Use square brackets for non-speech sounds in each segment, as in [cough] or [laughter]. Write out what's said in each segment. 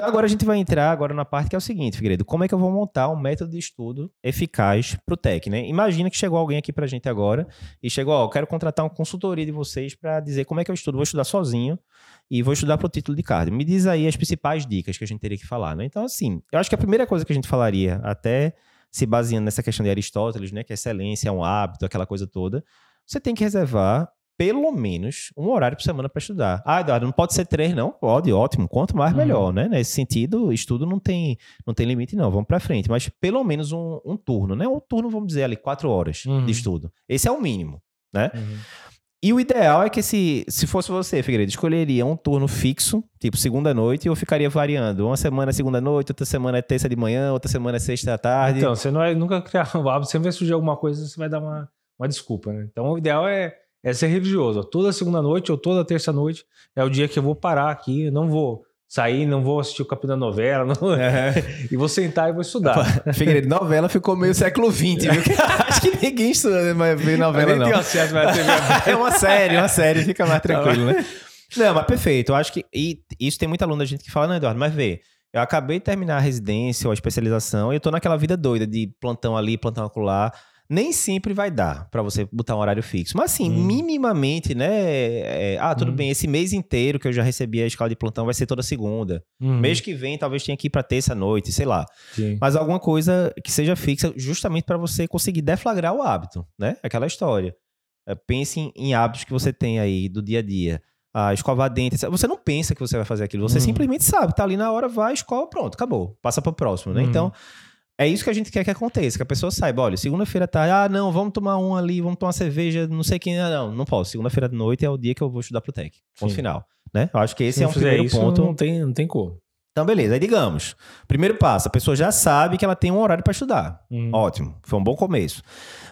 Então agora a gente vai entrar agora na parte que é o seguinte, Figueiredo, como é que eu vou montar um método de estudo eficaz para o TEC, né? Imagina que chegou alguém aqui para a gente agora e chegou, ó, eu quero contratar uma consultoria de vocês para dizer como é que eu estudo. Vou estudar sozinho e vou estudar para o título de cardio. Me diz aí as principais dicas que a gente teria que falar, né? Então assim, eu acho que a primeira coisa que a gente falaria, até se baseando nessa questão de Aristóteles, né, que a excelência é um hábito, aquela coisa toda, você tem que reservar pelo menos um horário por semana para estudar. Ah, Eduardo, não pode ser três, não? Pode, ótimo. Quanto mais, melhor, uhum. né? Nesse sentido, estudo não tem, não tem limite, não. Vamos para frente. Mas pelo menos um, um, turno, né? Um turno, vamos dizer ali, quatro horas uhum. de estudo. Esse é o mínimo, né? Uhum. E o ideal é que se, se fosse você, Figueiredo, escolheria um turno fixo, tipo segunda noite, ou ficaria variando. Uma semana é segunda noite, outra semana é terça de manhã, outra semana é sexta da tarde. Então, você não vai nunca criar um hábito, sempre vai surgir alguma coisa, você vai dar uma, uma desculpa, né? Então, o ideal é é ser religioso. Toda segunda noite ou toda terça noite é o dia que eu vou parar aqui, não vou sair, não vou assistir o capítulo da novela, não... é. [laughs] e vou sentar e vou estudar. Figueiredo, novela ficou meio século XX, viu? [laughs] Acho que ninguém estuda, mas vê novela não. Acesso, [laughs] é uma série, uma série, fica mais tranquilo, né? Não, mas perfeito. Eu acho que. E isso tem muita aluna da gente que fala, não, Eduardo, mas vê. Eu acabei de terminar a residência ou a especialização e eu tô naquela vida doida de plantão ali, plantão acolá nem sempre vai dar para você botar um horário fixo. Mas assim, hum. minimamente, né? É, ah, tudo hum. bem, esse mês inteiro que eu já recebi a escala de plantão vai ser toda segunda. Hum. Mês que vem talvez tenha que ir para terça noite, sei lá. Sim. Mas alguma coisa que seja fixa justamente para você conseguir deflagrar o hábito, né? Aquela história. É, pense em, em hábitos que você tem aí do dia a dia. A escovar dente, você não pensa que você vai fazer aquilo, você hum. simplesmente sabe, tá ali na hora, vai, escova, pronto, acabou, passa para o próximo, né? Hum. Então, é isso que a gente quer que aconteça, que a pessoa saiba, olha, segunda-feira tá, ah, não, vamos tomar um ali, vamos tomar uma cerveja, não sei quem, ah, não, não posso. Segunda-feira de noite é o dia que eu vou estudar pro Tech. Ponto final, né? Eu acho que esse Se é um primeiro isso, ponto. Não tem, não tem como. Então, beleza. Aí, digamos, primeiro passo, a pessoa já sabe que ela tem um horário para estudar. Hum. Ótimo, foi um bom começo.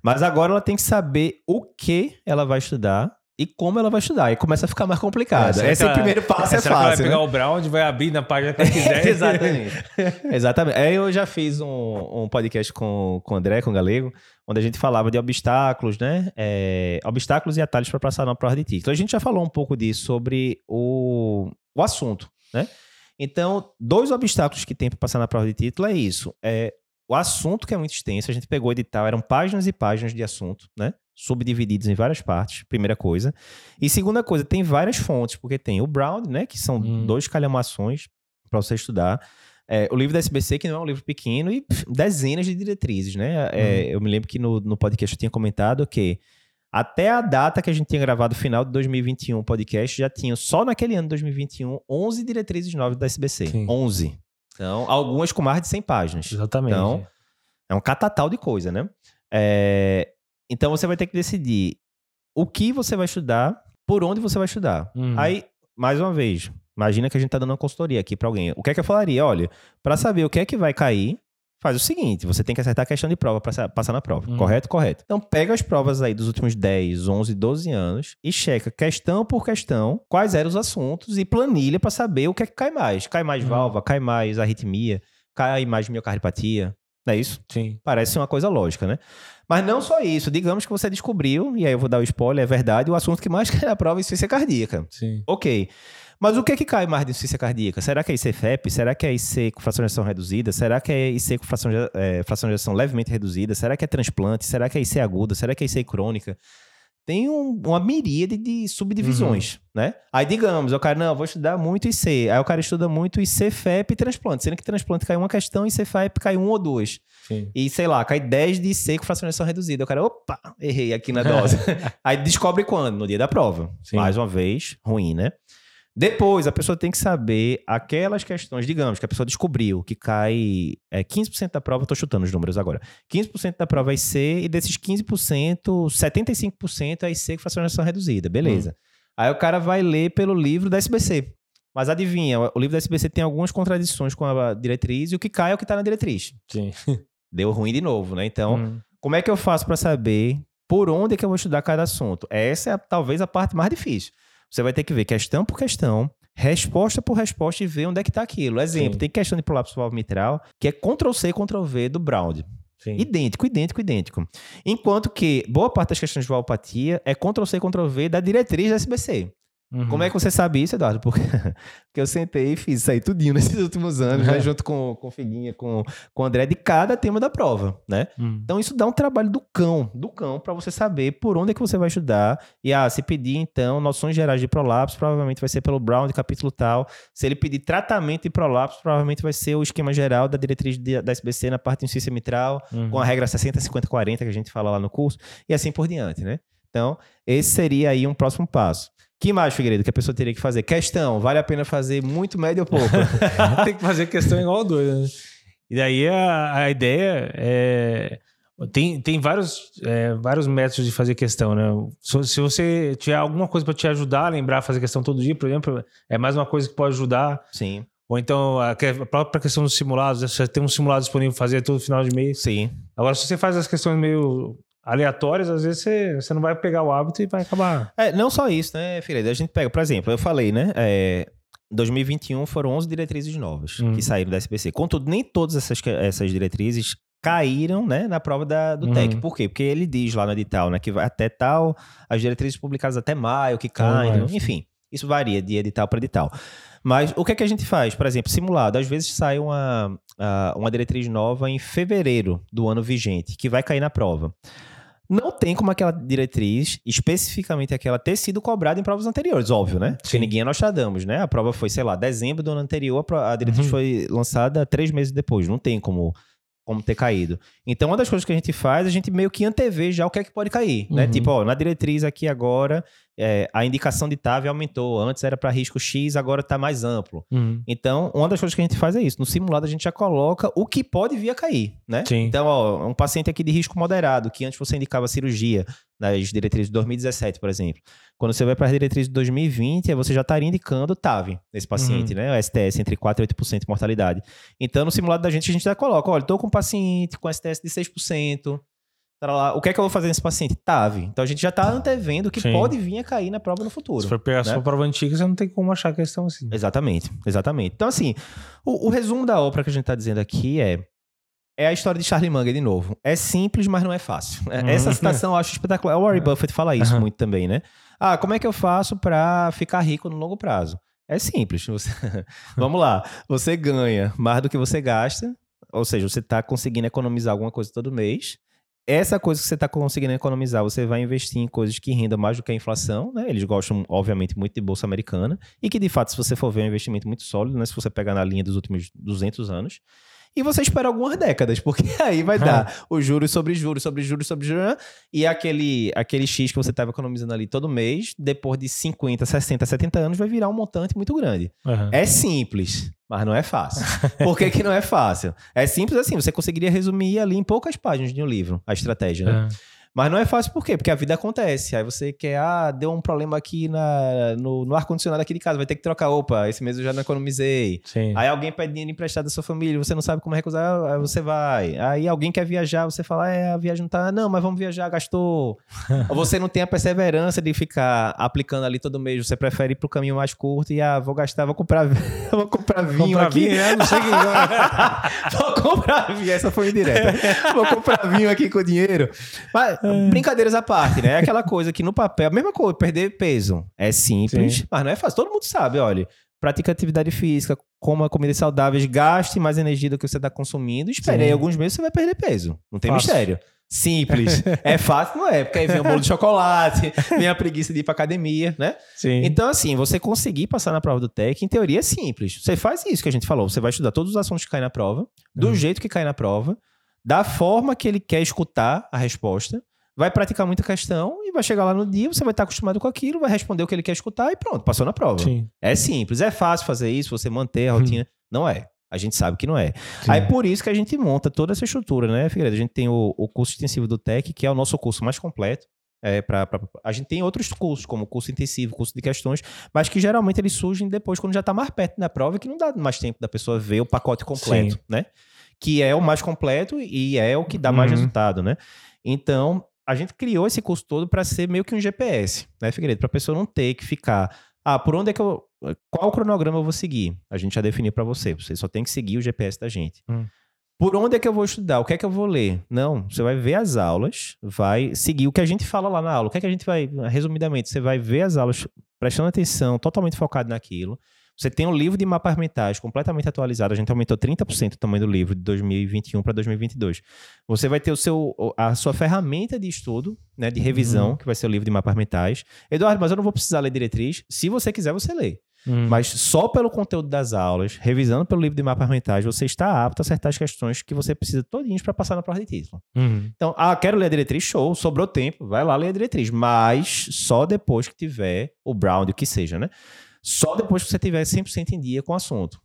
Mas agora ela tem que saber o que ela vai estudar e como ela vai estudar. E começa a ficar mais complicado. É, Esse é o primeiro passo, é, é fácil. Vai pegar né? o Brown vai abrir na página que ela quiser. [laughs] Exatamente. [laughs] Exatamente. Aí eu já fiz um, um, podcast com, com o André, com o Galego, onde a gente falava de obstáculos, né? É, obstáculos e atalhos para passar na prova de título. A gente já falou um pouco disso sobre o, o assunto, né? Então, dois obstáculos que tem para passar na prova de título é isso. É o assunto que é muito extenso, a gente pegou o edital, eram páginas e páginas de assunto, né? Subdivididos em várias partes, primeira coisa. E segunda coisa, tem várias fontes, porque tem o Brown, né, que são hum. dois calhamações para você estudar. É, o livro da SBC, que não é um livro pequeno, e pff, dezenas de diretrizes, né? É, hum. Eu me lembro que no, no podcast eu tinha comentado que até a data que a gente tinha gravado, final de 2021, o podcast, já tinha, só naquele ano de 2021, 11 diretrizes novas da SBC. Sim. 11. Então, algumas com mais de 100 páginas. Exatamente. Então, é um catatal de coisa, né? É, então você vai ter que decidir o que você vai estudar, por onde você vai estudar. Uhum. Aí, mais uma vez, imagina que a gente tá dando uma consultoria aqui para alguém. O que é que eu falaria? Olha, para saber o que é que vai cair, faz o seguinte: você tem que acertar a questão de prova para passar na prova. Uhum. Correto? Correto. Então pega as provas aí dos últimos 10, 11, 12 anos e checa questão por questão quais eram os assuntos e planilha para saber o que é que cai mais. Cai mais uhum. valva, cai mais arritmia, cai mais miocardiopatia. Não é isso? Sim. Parece uma coisa lógica, né? Mas não só isso. Digamos que você descobriu, e aí eu vou dar o spoiler, é verdade, o assunto que mais [laughs] cai na prova é insuficiência cardíaca. Sim. Ok. Mas o que é que cai mais de insuficiência cardíaca? Será que é IC-FEP? Será que é IC com fração de ejeção reduzida? Será que é IC com fração de, é, fração de ejeção levemente reduzida? Será que é transplante? Será que é IC aguda? Será que é IC crônica? Tem um, uma miríade de subdivisões, uhum. né? Aí, digamos, o cara, não, vou estudar muito IC. Aí o cara estuda muito IC, FEP e transplante. Sendo que transplante cai uma questão, IC, FEP cai um ou dois. Sim. E, sei lá, cai 10 de IC com fracionação reduzida. O cara, opa, errei aqui na dose. [laughs] Aí descobre quando? No dia da prova. Sim. Mais uma vez, ruim, né? Depois, a pessoa tem que saber aquelas questões, digamos, que a pessoa descobriu que cai é, 15% da prova, estou chutando os números agora. 15% da prova é IC e desses 15%, 75% é IC com fracionação reduzida. Beleza. Hum. Aí o cara vai ler pelo livro da SBC. Mas adivinha, o livro da SBC tem algumas contradições com a diretriz e o que cai é o que está na diretriz. Sim. [laughs] Deu ruim de novo, né? Então, hum. como é que eu faço para saber por onde é que eu vou estudar cada assunto? Essa é talvez a parte mais difícil. Você vai ter que ver questão por questão, resposta por resposta e ver onde é que está aquilo. Exemplo, Sim. tem questão de prolapso valvo mitral, que é Ctrl-C, Ctrl-V do Brown. Sim. Idêntico, idêntico, idêntico. Enquanto que boa parte das questões de valvopatia é Ctrl-C, Ctrl-V da diretriz da SBC. Uhum. Como é que você sabe isso, Eduardo? Porque, [laughs] porque eu sentei e fiz isso aí tudinho nesses [laughs] últimos anos, né? junto com, com Figuinha, com, com o André, de cada tema da prova, né? Uhum. Então isso dá um trabalho do cão, do cão, para você saber por onde é que você vai estudar. E ah, se pedir, então, noções gerais de prolapso, provavelmente vai ser pelo Brown de capítulo tal. Se ele pedir tratamento de prolapso, provavelmente vai ser o esquema geral da diretriz de, da SBC na parte de insuficiência mitral, uhum. com a regra 60, 50, 40, que a gente fala lá no curso, e assim por diante, né? Então, esse seria aí um próximo passo. Que mais, Figueiredo, que a pessoa teria que fazer? Questão, vale a pena fazer muito, médio ou pouco? [laughs] Tem que fazer questão igual doido, né? E daí a, a ideia é... Tem, tem vários, é, vários métodos de fazer questão, né? Se, se você tiver alguma coisa para te ajudar a lembrar a fazer questão todo dia, por exemplo, é mais uma coisa que pode ajudar. Sim. Ou então a, a própria questão dos simulados, você tem um simulado disponível para fazer todo final de mês. Sim. Agora, se você faz as questões meio aleatórias, às vezes você, você não vai pegar o hábito e vai acabar. É, não só isso, né, Figueiredo? A gente pega, por exemplo, eu falei, né? É, 2021 foram 11 diretrizes novas uhum. que saíram da SPC. Contudo, nem todas essas, essas diretrizes caíram né, na prova da, do uhum. TEC. Por quê? Porque ele diz lá no edital né, que vai até tal, as diretrizes publicadas até maio, que caem, oh, enfim. Isso varia de edital para edital. Mas o que é que a gente faz? Por exemplo, simulado. Às vezes sai uma, uma diretriz nova em fevereiro do ano vigente, que vai cair na prova. Não tem como aquela diretriz, especificamente aquela, ter sido cobrada em provas anteriores, óbvio, né? Sim. Porque ninguém é Nostradamus, né? A prova foi, sei lá, dezembro do ano anterior, a diretriz uhum. foi lançada três meses depois. Não tem como como ter caído. Então, uma das coisas que a gente faz, a gente meio que antevê já o que é que pode cair, né? uhum. né? Tipo, ó, na diretriz aqui agora, é, a indicação de TAV aumentou. Antes era para risco X, agora está mais amplo. Uhum. Então, uma das coisas que a gente faz é isso. No simulado, a gente já coloca o que pode vir a cair, né? Sim. Então, ó, um paciente aqui de risco moderado, que antes você indicava cirurgia nas diretrizes de 2017, por exemplo. Quando você vai para as diretrizes de 2020, você já estaria indicando TAV nesse paciente, uhum. né? O STS entre 4% e 8% de mortalidade. Então, no simulado da gente, a gente já coloca, olha, estou com um paciente com STS de 6%, lá, o que é que eu vou fazer nesse paciente? TAV. Então a gente já está antevendo que Sim. pode vir a cair na prova no futuro. Se for pegar né? sua prova antiga, você não tem como achar questão assim. Exatamente, exatamente. Então, assim, o, o resumo da obra que a gente está dizendo aqui é. É a história de Charlie Munger de novo. É simples, mas não é fácil. Uhum. Essa citação [laughs] eu acho espetacular. O Warren Buffett fala isso uhum. muito também, né? Ah, como é que eu faço para ficar rico no longo prazo? É simples. [laughs] Você... Vamos lá. Você ganha mais do que você gasta, ou seja, você está conseguindo economizar alguma coisa todo mês essa coisa que você está conseguindo economizar, você vai investir em coisas que rendam mais do que a inflação, né? Eles gostam, obviamente, muito de bolsa americana e que, de fato, se você for ver, é um investimento muito sólido, né? Se você pegar na linha dos últimos 200 anos e você espera algumas décadas, porque [laughs] aí vai dar [laughs] os juros sobre juros, sobre juros, sobre juros, e aquele, aquele X que você estava economizando ali todo mês, depois de 50, 60, 70 anos, vai virar um montante muito grande. Uhum. É simples, mas não é fácil. [laughs] Por que, que não é fácil? É simples assim, você conseguiria resumir ali em poucas páginas de um livro a estratégia, né? Uhum. Mas não é fácil por quê? Porque a vida acontece. Aí você quer, ah, deu um problema aqui na, no, no ar-condicionado aqui de casa, vai ter que trocar. Opa, esse mês eu já não economizei. Sim. Aí alguém pede dinheiro emprestado da sua família, você não sabe como recusar, aí você vai. Aí alguém quer viajar, você fala, é, a viagem não tá. Não, mas vamos viajar, gastou. [laughs] Ou você não tem a perseverança de ficar aplicando ali todo mês, você prefere ir pro caminho mais curto e, ah, vou gastar, vou comprar, [laughs] vou comprar vinho comprar aqui. Vinho, é, não sei [laughs] vou comprar vinho, essa foi indireta. vou comprar vinho aqui com dinheiro. Mas é. Brincadeiras à parte, né? É aquela coisa que no papel, a mesma coisa, perder peso. É simples, Sim. mas não é fácil. Todo mundo sabe, olha. Pratica atividade física, coma comidas saudáveis, gaste mais energia do que você está consumindo. Espere aí alguns meses você vai perder peso. Não tem fácil. mistério. Simples. [laughs] é fácil, não é? Porque aí vem o bolo de chocolate, [laughs] vem a preguiça de ir pra academia, né? Sim. Então, assim, você conseguir passar na prova do TEC, em teoria é simples. Você faz isso que a gente falou. Você vai estudar todos os assuntos que caem na prova, do uhum. jeito que cai na prova, da forma que ele quer escutar a resposta vai praticar muita questão e vai chegar lá no dia, você vai estar acostumado com aquilo, vai responder o que ele quer escutar e pronto, passou na prova. Sim. É simples, é fácil fazer isso, você manter a uhum. rotina. Hum. Não é. A gente sabe que não é. Sim. Aí por isso que a gente monta toda essa estrutura, né, Figueiredo? A gente tem o, o curso extensivo do TEC, que é o nosso curso mais completo. É, pra, pra, a gente tem outros cursos, como curso intensivo, curso de questões, mas que geralmente eles surgem depois, quando já está mais perto da prova, que não dá mais tempo da pessoa ver o pacote completo, Sim. né? Que é o mais completo e é o que dá mais uhum. resultado, né? Então, a gente criou esse curso todo para ser meio que um GPS, né, Figueiredo? Para a pessoa não ter que ficar, ah, por onde é que eu. Qual cronograma eu vou seguir? A gente já definiu para você. Você só tem que seguir o GPS da gente. Hum. Por onde é que eu vou estudar? O que é que eu vou ler? Não, você vai ver as aulas, vai seguir o que a gente fala lá na aula. O que é que a gente vai, resumidamente, você vai ver as aulas prestando atenção, totalmente focado naquilo. Você tem um livro de mapas mentais completamente atualizado. A gente aumentou 30% o tamanho do livro de 2021 para 2022. Você vai ter o seu, a sua ferramenta de estudo, né, de revisão, uhum. que vai ser o livro de mapas mentais. Eduardo, mas eu não vou precisar ler diretriz. Se você quiser, você lê. Uhum. Mas só pelo conteúdo das aulas, revisando pelo livro de mapas mentais, você está apto a acertar as questões que você precisa todinhos para passar na prova de título. Uhum. Então, ah, quero ler a diretriz, show, sobrou tempo, vai lá ler a diretriz. Mas só depois que tiver o Brown, o que seja, né? Só depois que você tiver 100% em dia com o assunto.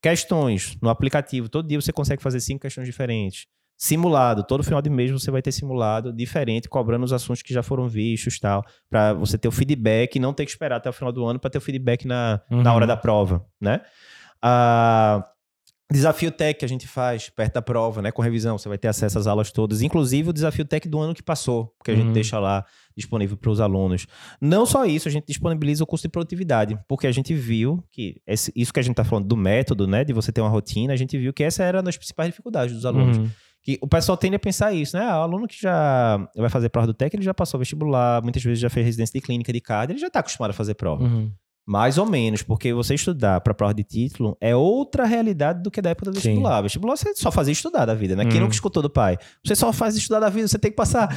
Questões no aplicativo, todo dia você consegue fazer cinco questões diferentes. Simulado, todo final de mês você vai ter simulado diferente, cobrando os assuntos que já foram vistos tal, para você ter o feedback e não ter que esperar até o final do ano para ter o feedback na, uhum. na hora da prova, né? Ah, Desafio Tech que a gente faz perto da prova, né? Com revisão, você vai ter acesso às aulas todas, inclusive o desafio Tech do ano que passou, que a gente uhum. deixa lá disponível para os alunos. Não só isso, a gente disponibiliza o curso de produtividade, porque a gente viu que esse, isso que a gente está falando do método, né? De você ter uma rotina, a gente viu que essa era uma das principais dificuldades dos alunos. Uhum. Que o pessoal tende a pensar isso, né? Ah, o aluno que já vai fazer prova do Tech, ele já passou vestibular, muitas vezes já fez residência de clínica de CAD, ele já está acostumado a fazer prova. Uhum. Mais ou menos, porque você estudar para prova de título é outra realidade do que da época do vestibular. Sim. Vestibular você só fazia estudar da vida, né? Hum. Quem nunca escutou do pai? Você só faz estudar da vida, você tem que passar.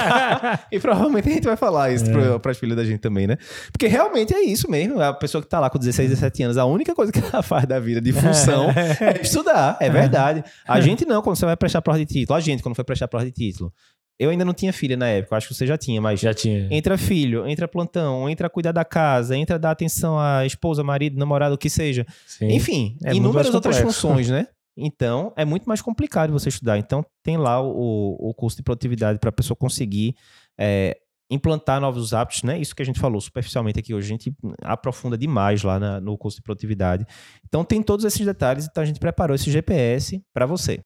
[laughs] e provavelmente a gente vai falar isso é. para as filhas da gente também, né? Porque realmente é isso mesmo. A pessoa que tá lá com 16, 17 anos, a única coisa que ela [laughs] faz da vida de função [laughs] é estudar. É verdade. A gente não, quando você vai prestar prova de título. A gente, quando foi prestar prova de título. Eu ainda não tinha filha na época, acho que você já tinha, mas. Já tinha. Entra filho, entra plantão, entra cuidar da casa, entra dar atenção à esposa, marido, namorado, o que seja. Sim. Enfim, é inúmeras outras funções, né? [laughs] Então, é muito mais complicado você estudar. Então, tem lá o, o curso de produtividade para a pessoa conseguir é, implantar novos hábitos, né? Isso que a gente falou superficialmente aqui hoje, a gente aprofunda demais lá na, no curso de produtividade. Então, tem todos esses detalhes. Então, a gente preparou esse GPS para você.